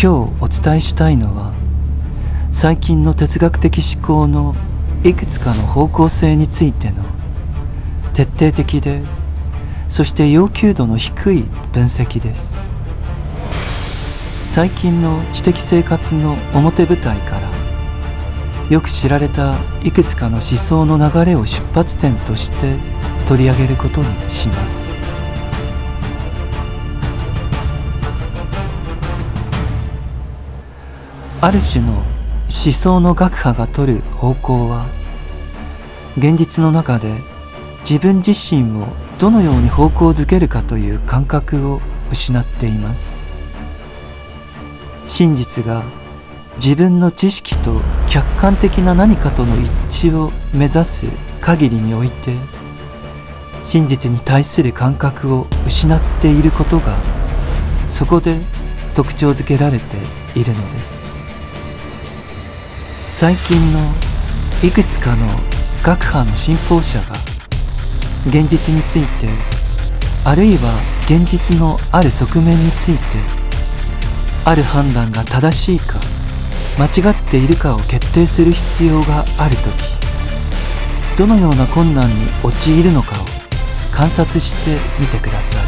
今日お伝えしたいのは最近の哲学的思考のいくつかの方向性についての徹底的でそして要求度の低い分析です。最近の知的生活の表舞台からよく知られたいくつかの思想の流れを出発点として取り上げることにします。ある種の思想の学派が取る方向は現実の中で自分自身をどのように方向づけるかという感覚を失っています。真実が自分の知識と客観的な何かとの一致を目指す限りにおいて真実に対する感覚を失っていることがそこで特徴づけられているのです。最近のいくつかの学派の信奉者が現実についてあるいは現実のある側面についてある判断が正しいか間違っているかを決定する必要がある時どのような困難に陥るのかを観察してみてください。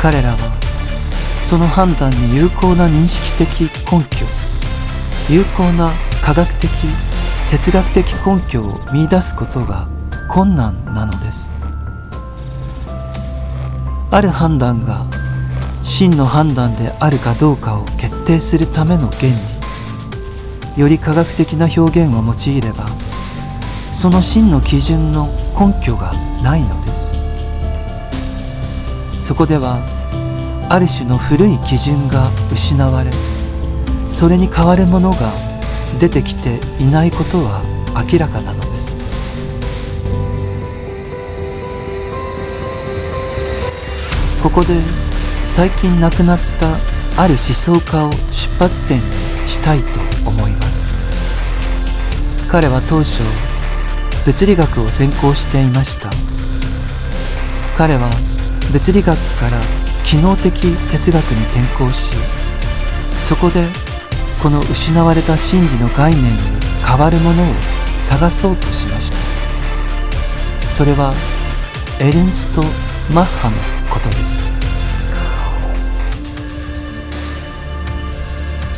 彼らはその判断に有効な認識的根拠有効な科学的哲学的根拠を見いだすことが困難なのです。ある判断が真の判断であるかどうかを決定するための原理。より科学的な表現を用いればその真の基準の根拠がないのです。そこではある種の古い基準が失われそれに代わるものが出てきていないことは明らかなのです。ここで最近亡くなったある思想家を出発点にしたいと思います。彼は当初物理学を専攻していました。彼は物理学から機能的哲学に転向しそこでこの失われた真理の概念に変わるものを探そうとしました。それはエルンスト・マッハのことです。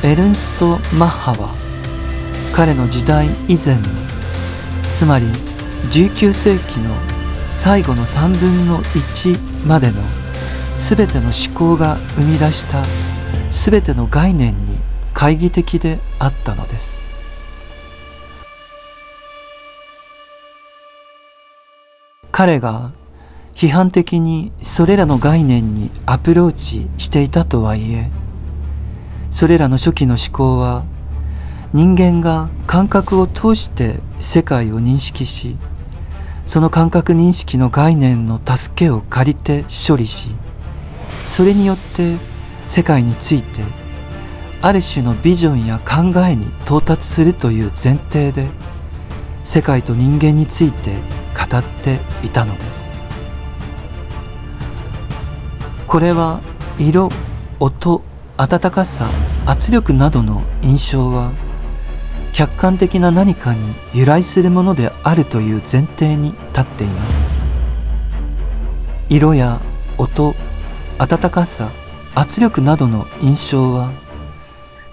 エルンスト・マッハは彼の時代以前のつまり19世紀の最後の3分の1までの全ての思考が生み出した全ての概念に懐疑的であったのです。彼が批判的にそれらの概念にアプローチしていたとはいえそれらの初期の思考は人間が感覚を通して世界を認識しその感覚認識の概念の助けを借りて処理しそれによって世界についてある種のビジョンや考えに到達するという前提で世界と人間について語っていたのです。これは色音温かさ圧力などの印象は客観的な何かに由来するものであるという前提に立っています。色や音温かさ圧力などの印象は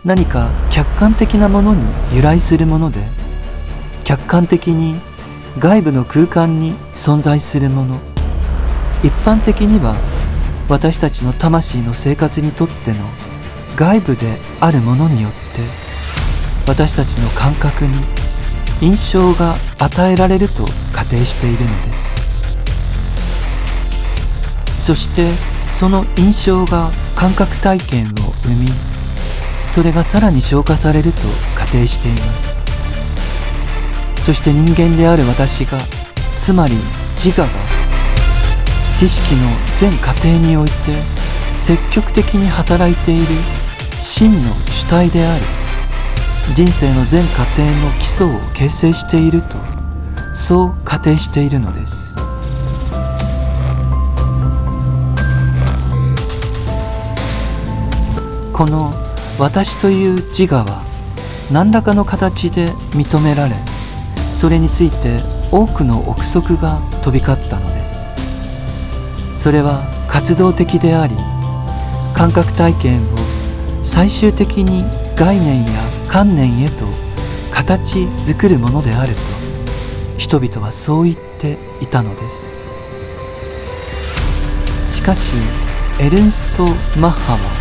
何か客観的なものに由来するもので客観的に外部の空間に存在するもの。一般的には私たちの魂の生活にとっての外部であるものによって私たちの感覚に印象が与えられると仮定しているのです。そしてその印象が感覚体験を生みそれがさらに消化されると仮定しています。そして人間である私がつまり自我が知識の全過程において積極的に働いている真の主体である。人生の全過程の基礎を形成しているとそう仮定しているのです。この私という自我は何らかの形で認められそれについて多くの憶測が飛び交ったのです。それは活動的であり感覚体験を最終的に概念や観念へと形作るものであると人々はそう言っていたのです。しかしエルンスト・マッハは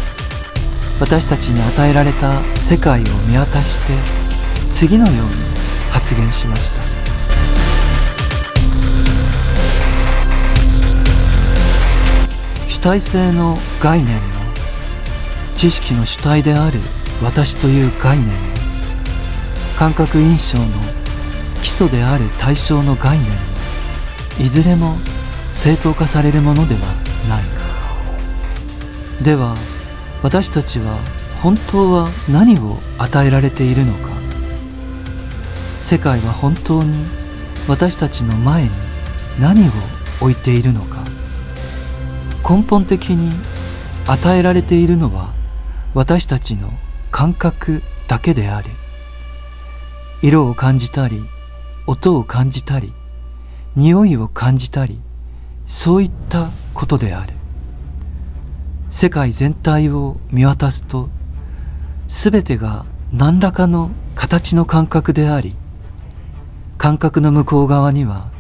私たちに与えられた世界を見渡して次のように発言しました。主体性の概念も知識の主体である私という概念も感覚印象の基礎である対象の概念もいずれも正当化されるものではない。では私たちは本当は何を与えられているのか。世界は本当に私たちの前に何を置いているのか。根本的に与えられているのは私たちの感覚だけである色を感じたり音を感じたり匂いを感じたりそういったことである。世界全体を見渡すと全てが何らかの形の感覚であり感覚の向こう側には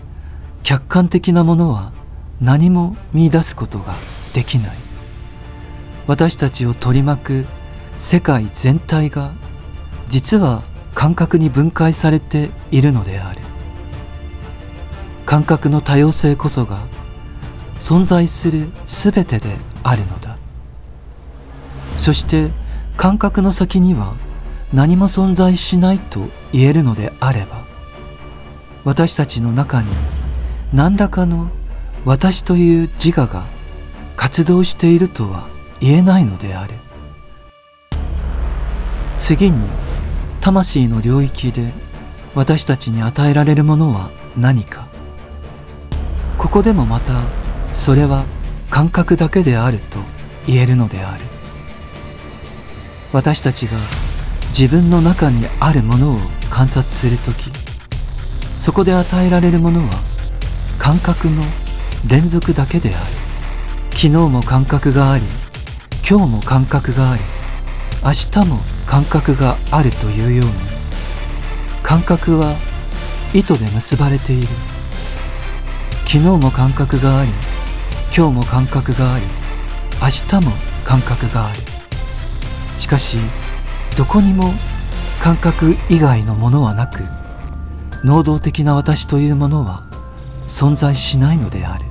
客観的なものは何も見出すことができない。私たちを取り巻く世界全体が実は感覚に分解されているのである。感覚の多様性こそが存在する全てであるのだ。そして感覚の先には何も存在しないと言えるのであれば私たちの中に何らかの私という自我が活動しているとは言えないのである。次に魂の領域で私たちに与えられるものは何か。ここでもまたそれは感覚だけであると言えるのである。私たちが自分の中にあるものを観察する時そこで与えられるものは感覚の連続だけである。昨日も感覚があり今日も感覚があり明日も感覚があるというように。感覚は糸で結ばれている。昨日も感覚があり今日も感覚があり明日も感覚がある。しかしどこにも感覚以外のものはなく能動的な私というものは存在しないのである。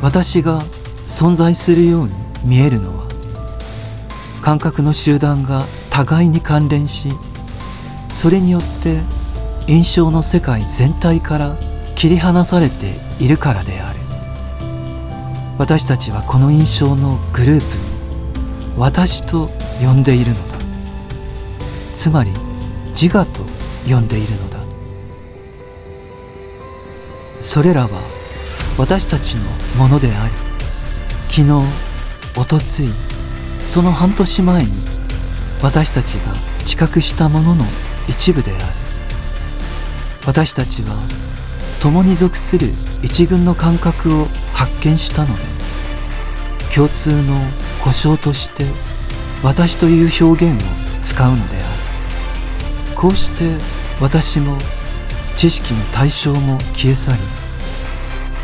私が存在するように見えるのは感覚の集団が互いに関連しそれによって印象の世界全体から切り離されているからである。私たちはこの印象のグループ私と呼んでいるのだ。つまり自我と呼んでいるのだ。それらは私たちのものであり昨日おとついその半年前に私たちが知覚したものの一部である。私たちは共に属する一群の感覚を発見したので共通の故障として私という表現を使うのである。こうして私も知識の対象も消え去り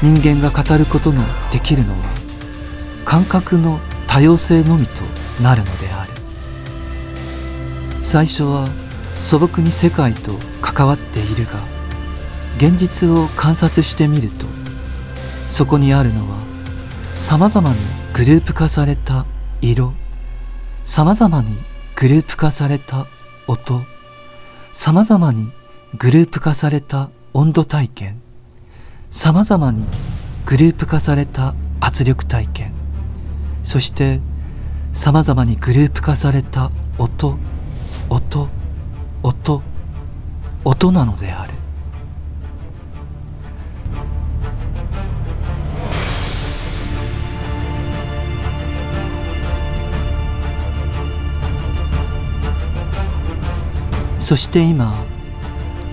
人間が語ることのできるのは感覚の多様性のみとなるのである。最初は素朴に世界と関わっているが現実を観察してみるとそこにあるのはさまざまにグループ化された色。さまざまにグループ化された音。さまざまにグループ化された温度体験。さまざまにグループ化された圧力体験。そしてさまざまにグループ化された音。音。音。音なのである。そして今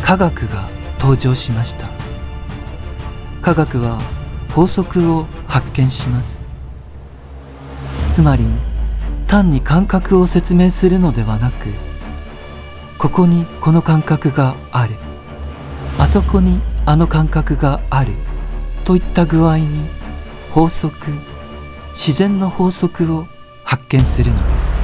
科学が登場しました。科学は法則を発見します。つまり単に感覚を説明するのではなくここにこの感覚がある。あそこにあの感覚がある。といった具合に法則自然の法則を発見するのです。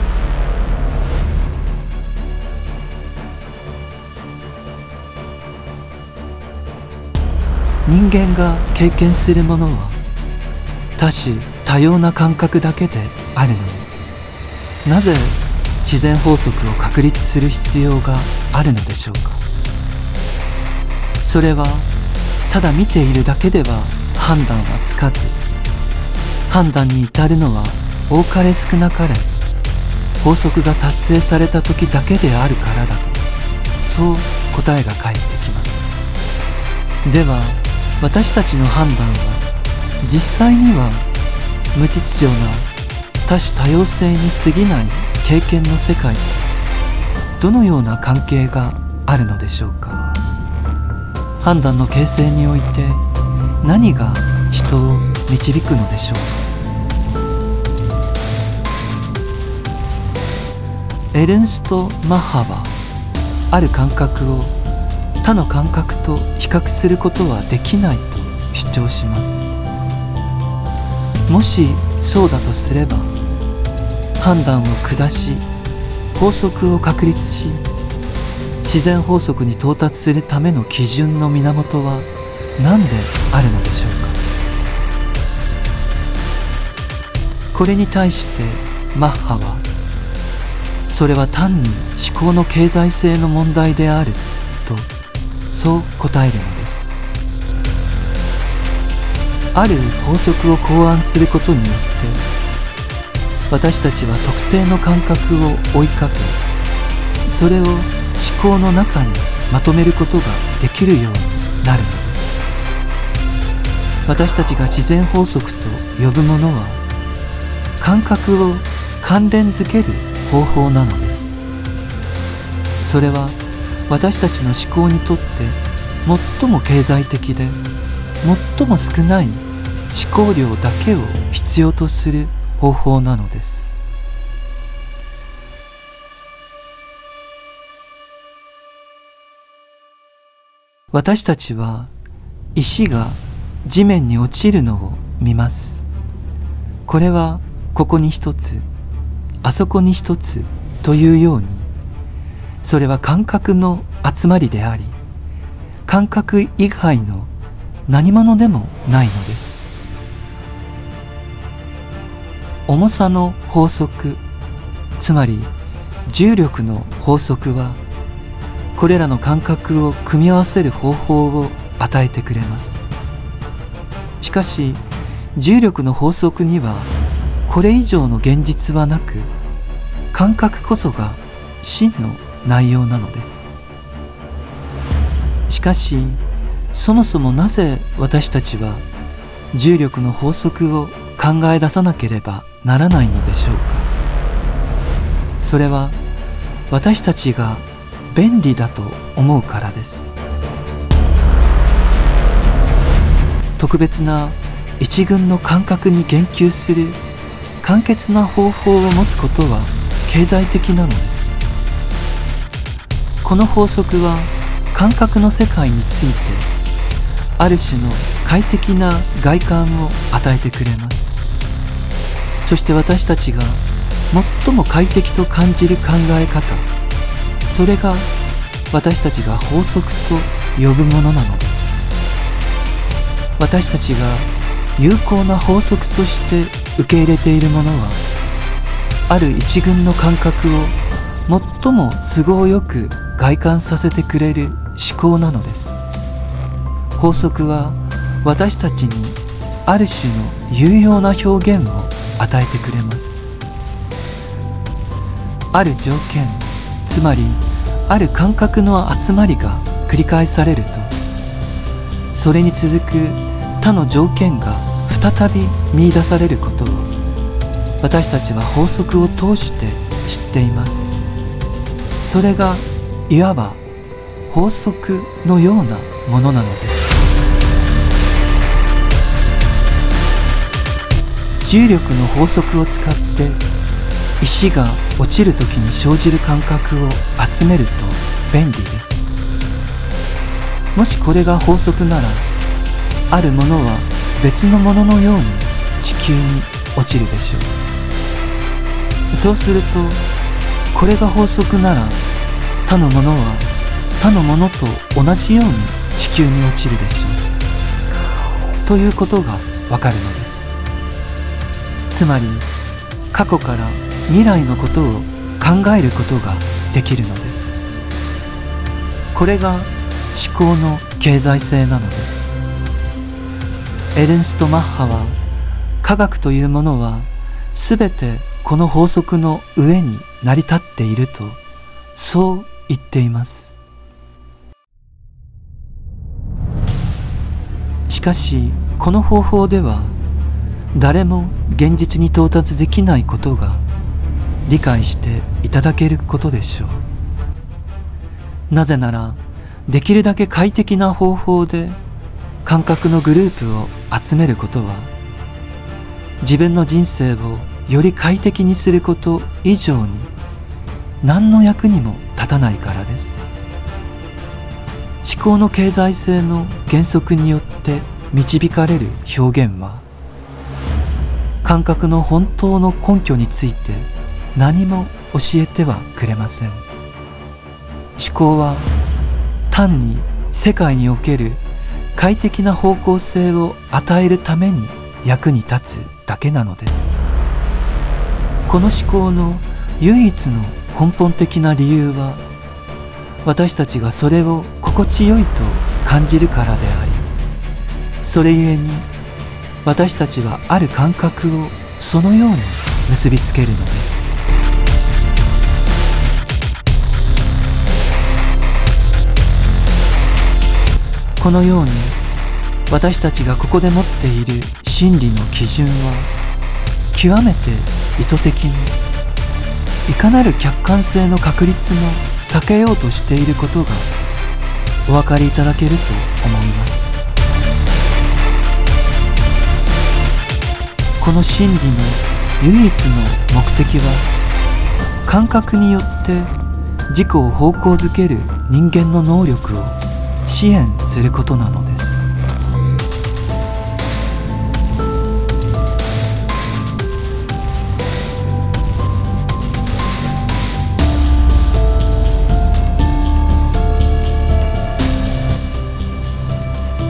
人間が経験するものは多種多様な感覚だけであるのになぜ自然法則を確立する必要があるのでしょうか？それはただ見ているだけでは判断はつかず判断に至るのは多かれ少なかれ法則が達成された時だけであるからだとそう答えが返ってきます。では私たちの判断は実際には無秩序な多種多様性に過ぎない経験の世界とどのような関係があるのでしょうか？判断の形成において何が人を導くのでしょう？エルンスト・マッハはある感覚を他の感覚と比較することはできないと主張します。もしそうだとすれば判断を下し法則を確立し自然法則に到達するための基準の源は何であるのでしょうか。これに対してマッハはそれは単に思考の経済性の問題であるとそう答えるのです。ある法則を考案することによって私たちは特定の感覚を追いかけそれを思考の中にまとめることができるようになるのです。私たちが自然法則と呼ぶものは感覚を関連づける方法なのです。それは私たちの思考にとって最も経済的で最も少ない思考量だけを必要とする方法なのです。私たちは石が地面に落ちるのを見ます。これはここに一つあそこに一つというようにそれは感覚の集まりであり感覚以外の何者でもないのです。重さの法則つまり重力の法則はこれらの感覚を組み合わせる方法を与えてくれます。しかし重力の法則にはこれ以上の現実はなく感覚こそが真の内容なのです。しかしそもそもなぜ私たちは重力の法則を考え出さなければならないのでしょうか。それは私たちが便利だと思うからです。特別な一群の感覚に言及する簡潔な方法を持つことは経済的なのです。この法則は感覚の世界についてある種の快適な外観を与えてくれます。そして私たちが最も快適と感じる考え方それが私たちが法則と呼ぶものなのです。私たちが有効な法則として受け入れているものはある一群の感覚を最も都合よく外観させてくれる思考なのです。法則は私たちにある種の有用な表現を与えてくれます。ある条件つまりある感覚の集まりが繰り返されるとそれに続く他の条件が再び見いだされることを私たちは法則を通して知っています。それがいわば法則のようなものなのです。重力の法則を使って石が落ちる時に生じる感覚を集めると便利です。もしこれが法則ならあるものは別のもののように地球に落ちるでしょう。そうするとこれが法則なら他のものは他のものと同じように地球に落ちるでしょう。ということがわかるのです。つまり過去から未来のことを考えることができるのです。これが思考の経済性なのです。エルンスト・マッハは科学というものは全てこの法則の上に成り立っているとそう言っています。しかしこの方法では誰も現実に到達できないことが理解していただけることでしょう。なぜならできるだけ快適な方法で感覚のグループを集めることは自分の人生をより快適にすること以上に何の役にも立たないからです。思考の経済性の原則によって導かれる表現は感覚の本当の根拠について何も教えてはくれません。思考は単に世界における快適な方向性を与えるために役に立つだけなのです。この思考の唯一の根本的な理由は私たちがそれを心地よいと感じるからでありそれゆえに私たちはある感覚をそのように結びつけるのです。このように私たちがここで持っている真理の基準は極めて意図的にいかなる客観性の確率も避けようとしていることがお分かりいただけると思います。この真理の唯一の目的は感覚によって自己を方向づける人間の能力を支援することなのです。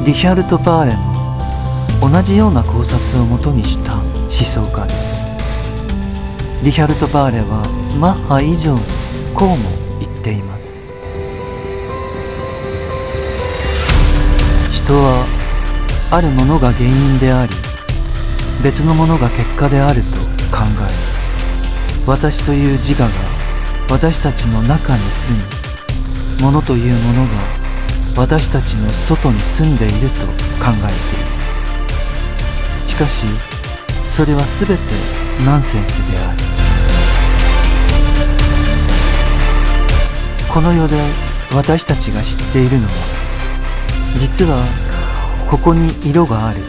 リヒャルト・パーレも同じような考察をもとにした思想家です。リヒャルト・パーレはマッハ以上にこうも言っています。人はあるものが原因であり別のものが結果であると考え私という自我が私たちの中に住み物というものが私たちの外に住んでいると考えている。しかしそれは全てナンセンスである。この世で私たちが知っているのは実はここに色がある。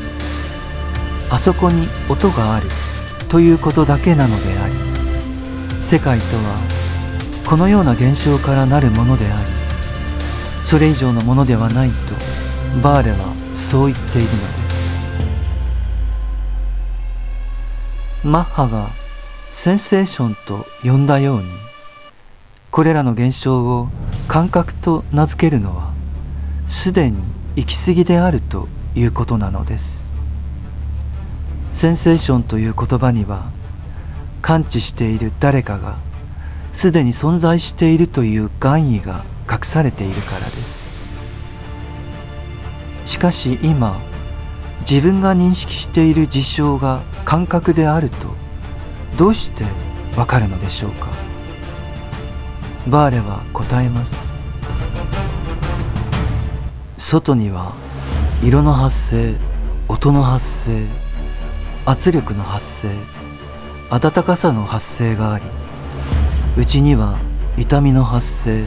あそこに音がある。ということだけなのであり世界とはこのような現象からなるものでありそれ以上のものではないとバーレはそう言っているのです。マッハがセンセーションと呼んだようにこれらの現象を感覚と名付けるのはすでに行き過ぎであるということなのです。センセーションという言葉には感知している誰かがすでに存在しているという願意が隠されているからです。しかし今自分が認識している事象が感覚であるとどうしてわかるのでしょうか？バーレは答えます。外には色の発生音の発生圧力の発生暖かさの発生がありうちには痛みの発生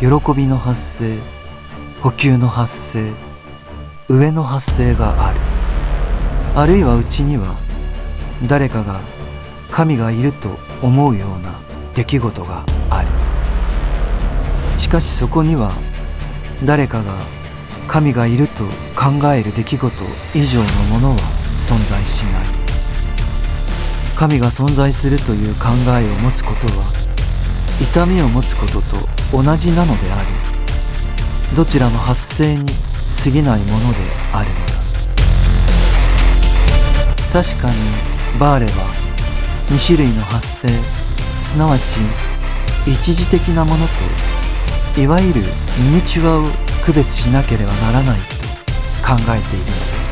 喜びの発生補給の発生上の発生がある。あるいはうちには誰かが神がいると思うような出来事がある。しかしそこには誰かが神がいると考える出来事以上のものは存在しない。神が存在するという考えを持つことは痛みを持つことと同じなのでありどちらも発生に過ぎないものであるのだ。確かにバーレは2種類の発生すなわち一時的なものといわゆるミニチュアを区別しなければならないと考えているのです。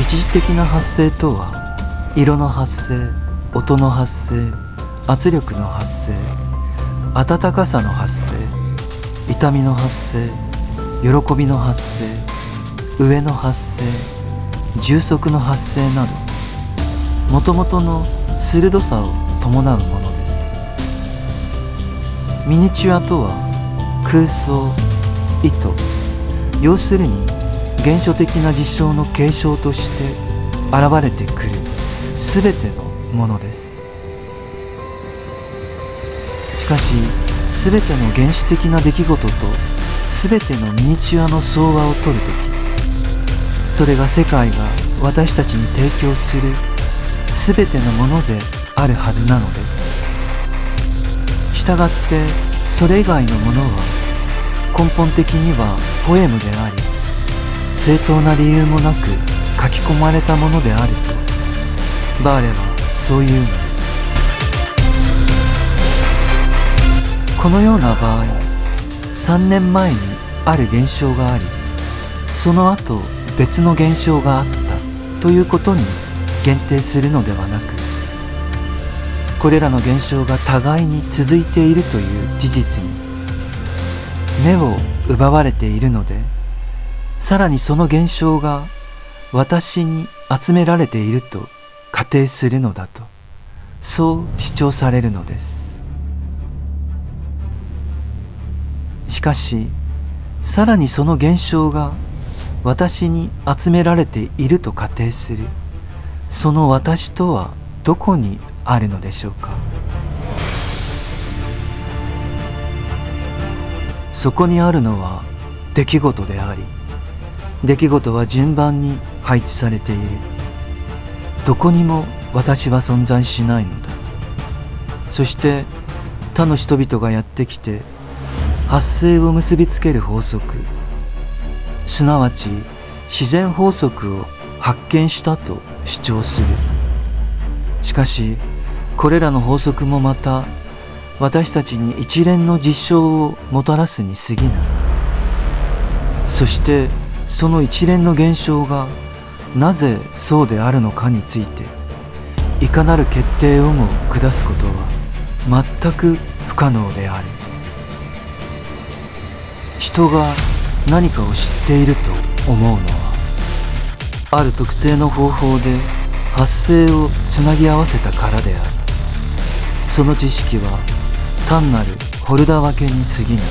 一時的な発生とは色の発生音の発生圧力の発生温かさの発生痛みの発生喜びの発生上の発生充足の発生などもともとの鋭さを伴うものです。ミニチュアとは空想意図。要するに現象的な事象の継承として現れてくる全てのものです。かし全ての原始的な出来事と全てのミニチュアの相和をとるときそれが世界が私たちに提供する全てのものであるはずなのです。したがってそれ以外のものは根本的にはポエムであり正当な理由もなく書き込まれたものであると。バーレはそういうの。このような場合3年前にある現象がありその後別の現象があったということに限定するのではなくこれらの現象が互いに続いているという事実に目を奪われているのでさらにその現象が私に集められていると仮定するのだとそう主張されるのです。しかしさらにその現象が私に集められていると仮定する。その私とはどこにあるのでしょうか。そこにあるのは出来事であり出来事は順番に配置されている。どこにも私は存在しないのだ。そして他の人々がやってきて発生を結びつける法則。すなわち自然法則を発見したと主張する。しかしこれらの法則もまた私たちに一連の実証をもたらすに過ぎない。そしてその一連の現象がなぜそうであるのかについていかなる決定をも下すことは全く不可能である。人が何かを知っていると思うのはある特定の方法で発生をつなぎ合わせたからである。その知識は単なるホルダー分けに過ぎない。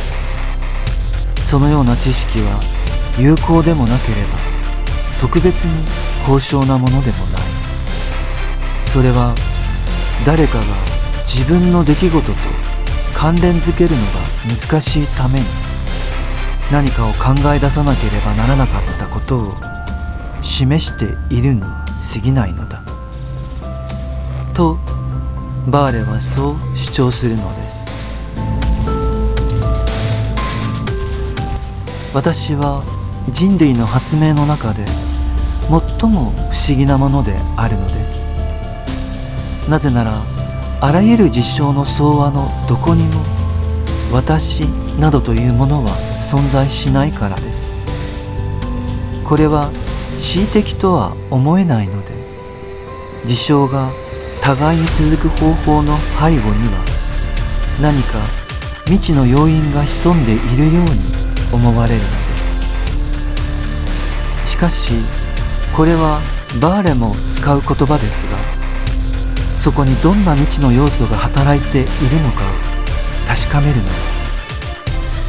そのような知識は有効でもなければ特別に高尚なものでもない。それは誰かが自分の出来事と関連づけるのが難しいために何かを考え出さなければならなかったことを示しているに過ぎないのだ。とバーレはそう主張するのです。私は人類の発明の中で最も不思議なものであるのです。なぜならあらゆる実証の相和のどこにも私などというものは存在しないからです。これは恣意的とは思えないので事象が互いに続く方法の背後には何か未知の要因が潜んでいるように思われるのです。しかしこれはバーレも使う言葉ですがそこにどんな未知の要素が働いているのかを確かめるの。は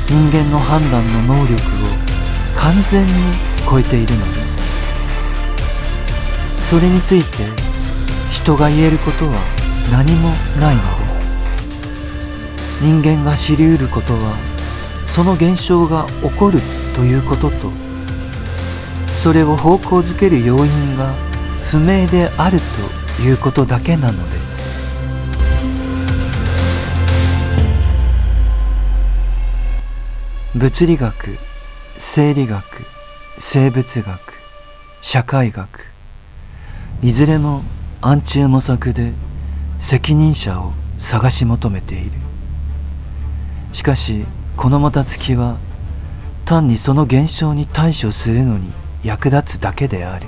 人間の判断の能力を完全に超えているのです。それについて人が言えることは何もないのです。人間が知りうることはその現象が起こるということとそれを方向づける要因が不明であるということだけなのです。物理学生理学生物学社会学。いずれも暗中模索で責任者を探し求めている。しかしこのもたつきは単にその現象に対処するのに役立つだけである。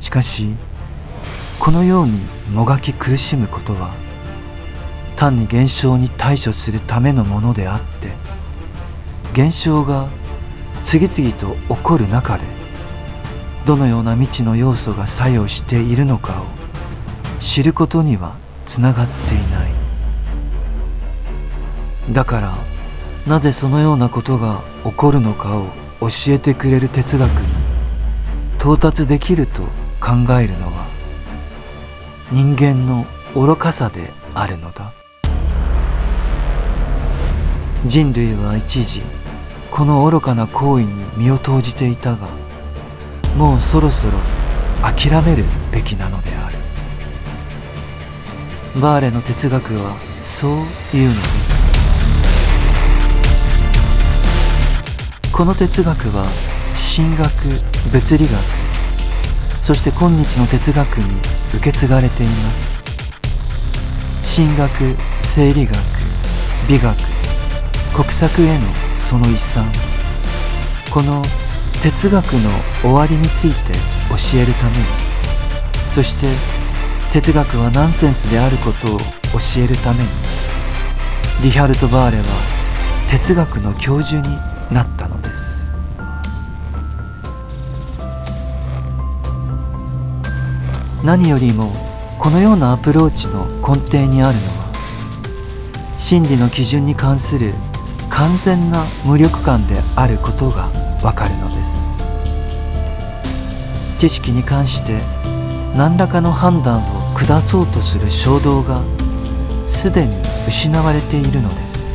しかしこのようにもがき苦しむことは単に現象に対処するためのものであって現象が次々と起こる中でどのような未知の要素が作用しているのかを知ることにはつながっていない。だからなぜそのようなことが起こるのかを教えてくれる哲学に到達できると考えるのは人間の愚かさであるのだ。人類は一時この愚かな行為に身を投じていたがもうそろそろ諦めるべきなのである。バーレの哲学はそう言うのです。この哲学は神学物理学そして今日の哲学に受け継がれています。神学生理学美学国策へのその遺産。この哲学の終わりについて教えるために。そして哲学はナンセンスであることを教えるために。リハルト・バーレは哲学の教授になったのです。何よりもこのようなアプローチの根底にあるのは真理の基準に関する完全な無力感であることがわかるのです。知識に関して何らかの判断を下そうとする衝動がすでに失われているのです。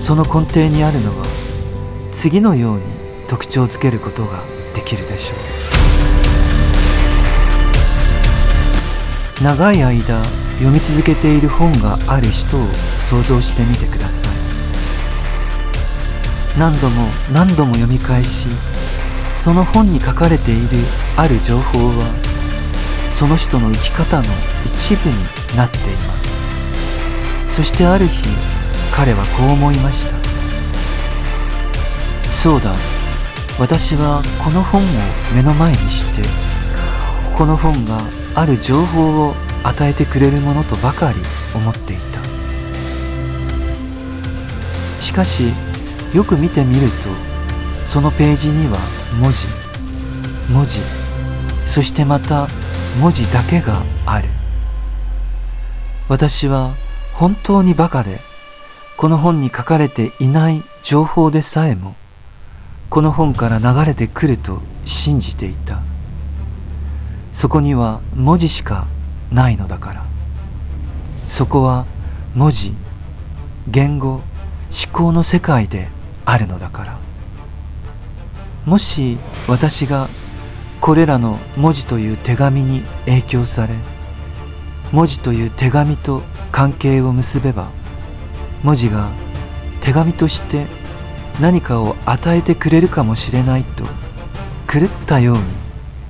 その根底にあるのは次のように特徴づけることができるでしょう。長い間読み続けている本がある人を想像してみてください。何度も何度も読み返しその本に書かれているある情報はその人の生き方の一部になっています。そしてある日彼はこう思いました。そうだ私はこの本を目の前にしてこの本がある情報を与えてくれるものとばかり思っていた。しかしよく見てみるとそのページには文字文字そしてまた文字だけがある。私は本当にバカでこの本に書かれていない情報でさえもこの本から流れてくると信じていた。そこには文字しかないのだから。そこは文字言語思考の世界であるのだから。もし私がこれらの文字という手紙に影響され文字という手紙と関係を結べば文字が手紙として何かを与えてくれるかもしれないと狂ったように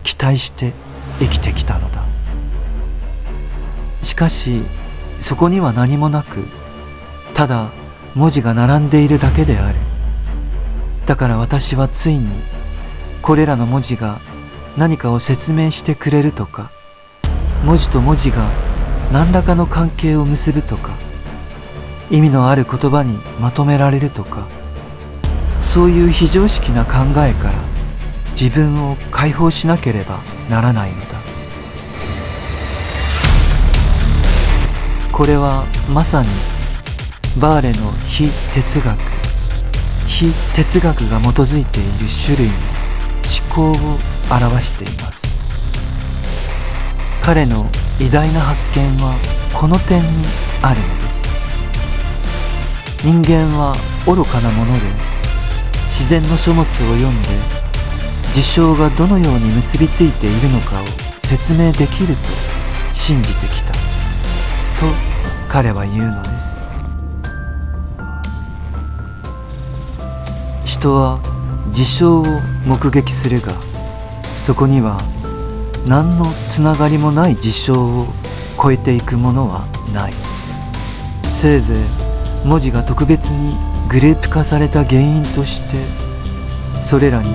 期待して生きてきたのだ。しかしそこには何もなくただ文字が並んでいるだけである。だから私はついにこれらの文字が何かを説明してくれるとか文字と文字が何らかの関係を結ぶとか意味のある言葉にまとめられるとかそういう非常識な考えから自分を解放しなければならないのだ。これはまさにバーレの非哲学。非哲学が基づいている種類の思考を表しています。彼の偉大な発見はこの点にあるのです。人間は愚かなもので自然の書物を読んで事象がどのように結びついているのかを説明できると信じてきたと彼は言うのです。人は事象を目撃するがそこには何のつながりもない事象を超えていくものはない。せいぜい文字が特別にグループ化された原因としてそれらに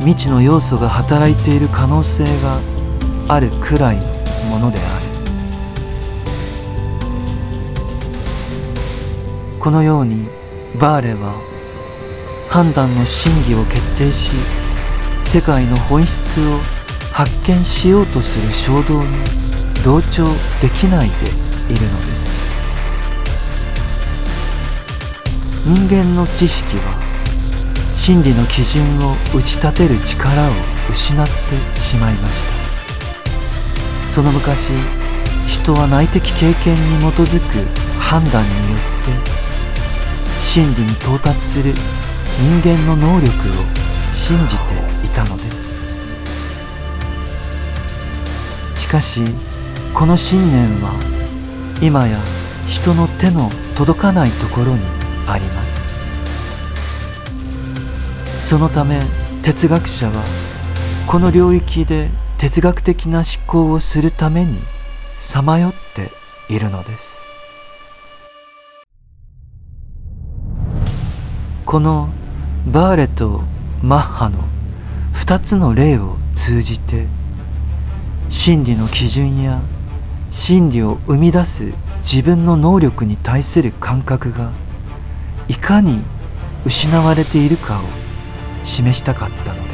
未知の要素が働いている可能性があるくらいのものである。このようにバーレは判断の真偽を決定し世界の本質を発見しようとする衝動に同調できないでいるのです。人間の知識は真理の基準を打ち立てる力を失ってしまいました。その昔人は内的経験に基づく判断によって真理に到達する人間の能力を信じていたのです。しかしこの信念は今や人の手の届かないところにあります。そのため哲学者はこの領域で哲学的な思考をするためにさまよっているのです。このバーレとマッハの2つの例を通じて真理の基準や真理を生み出す自分の能力に対する感覚がいかに失われているかを示したかったの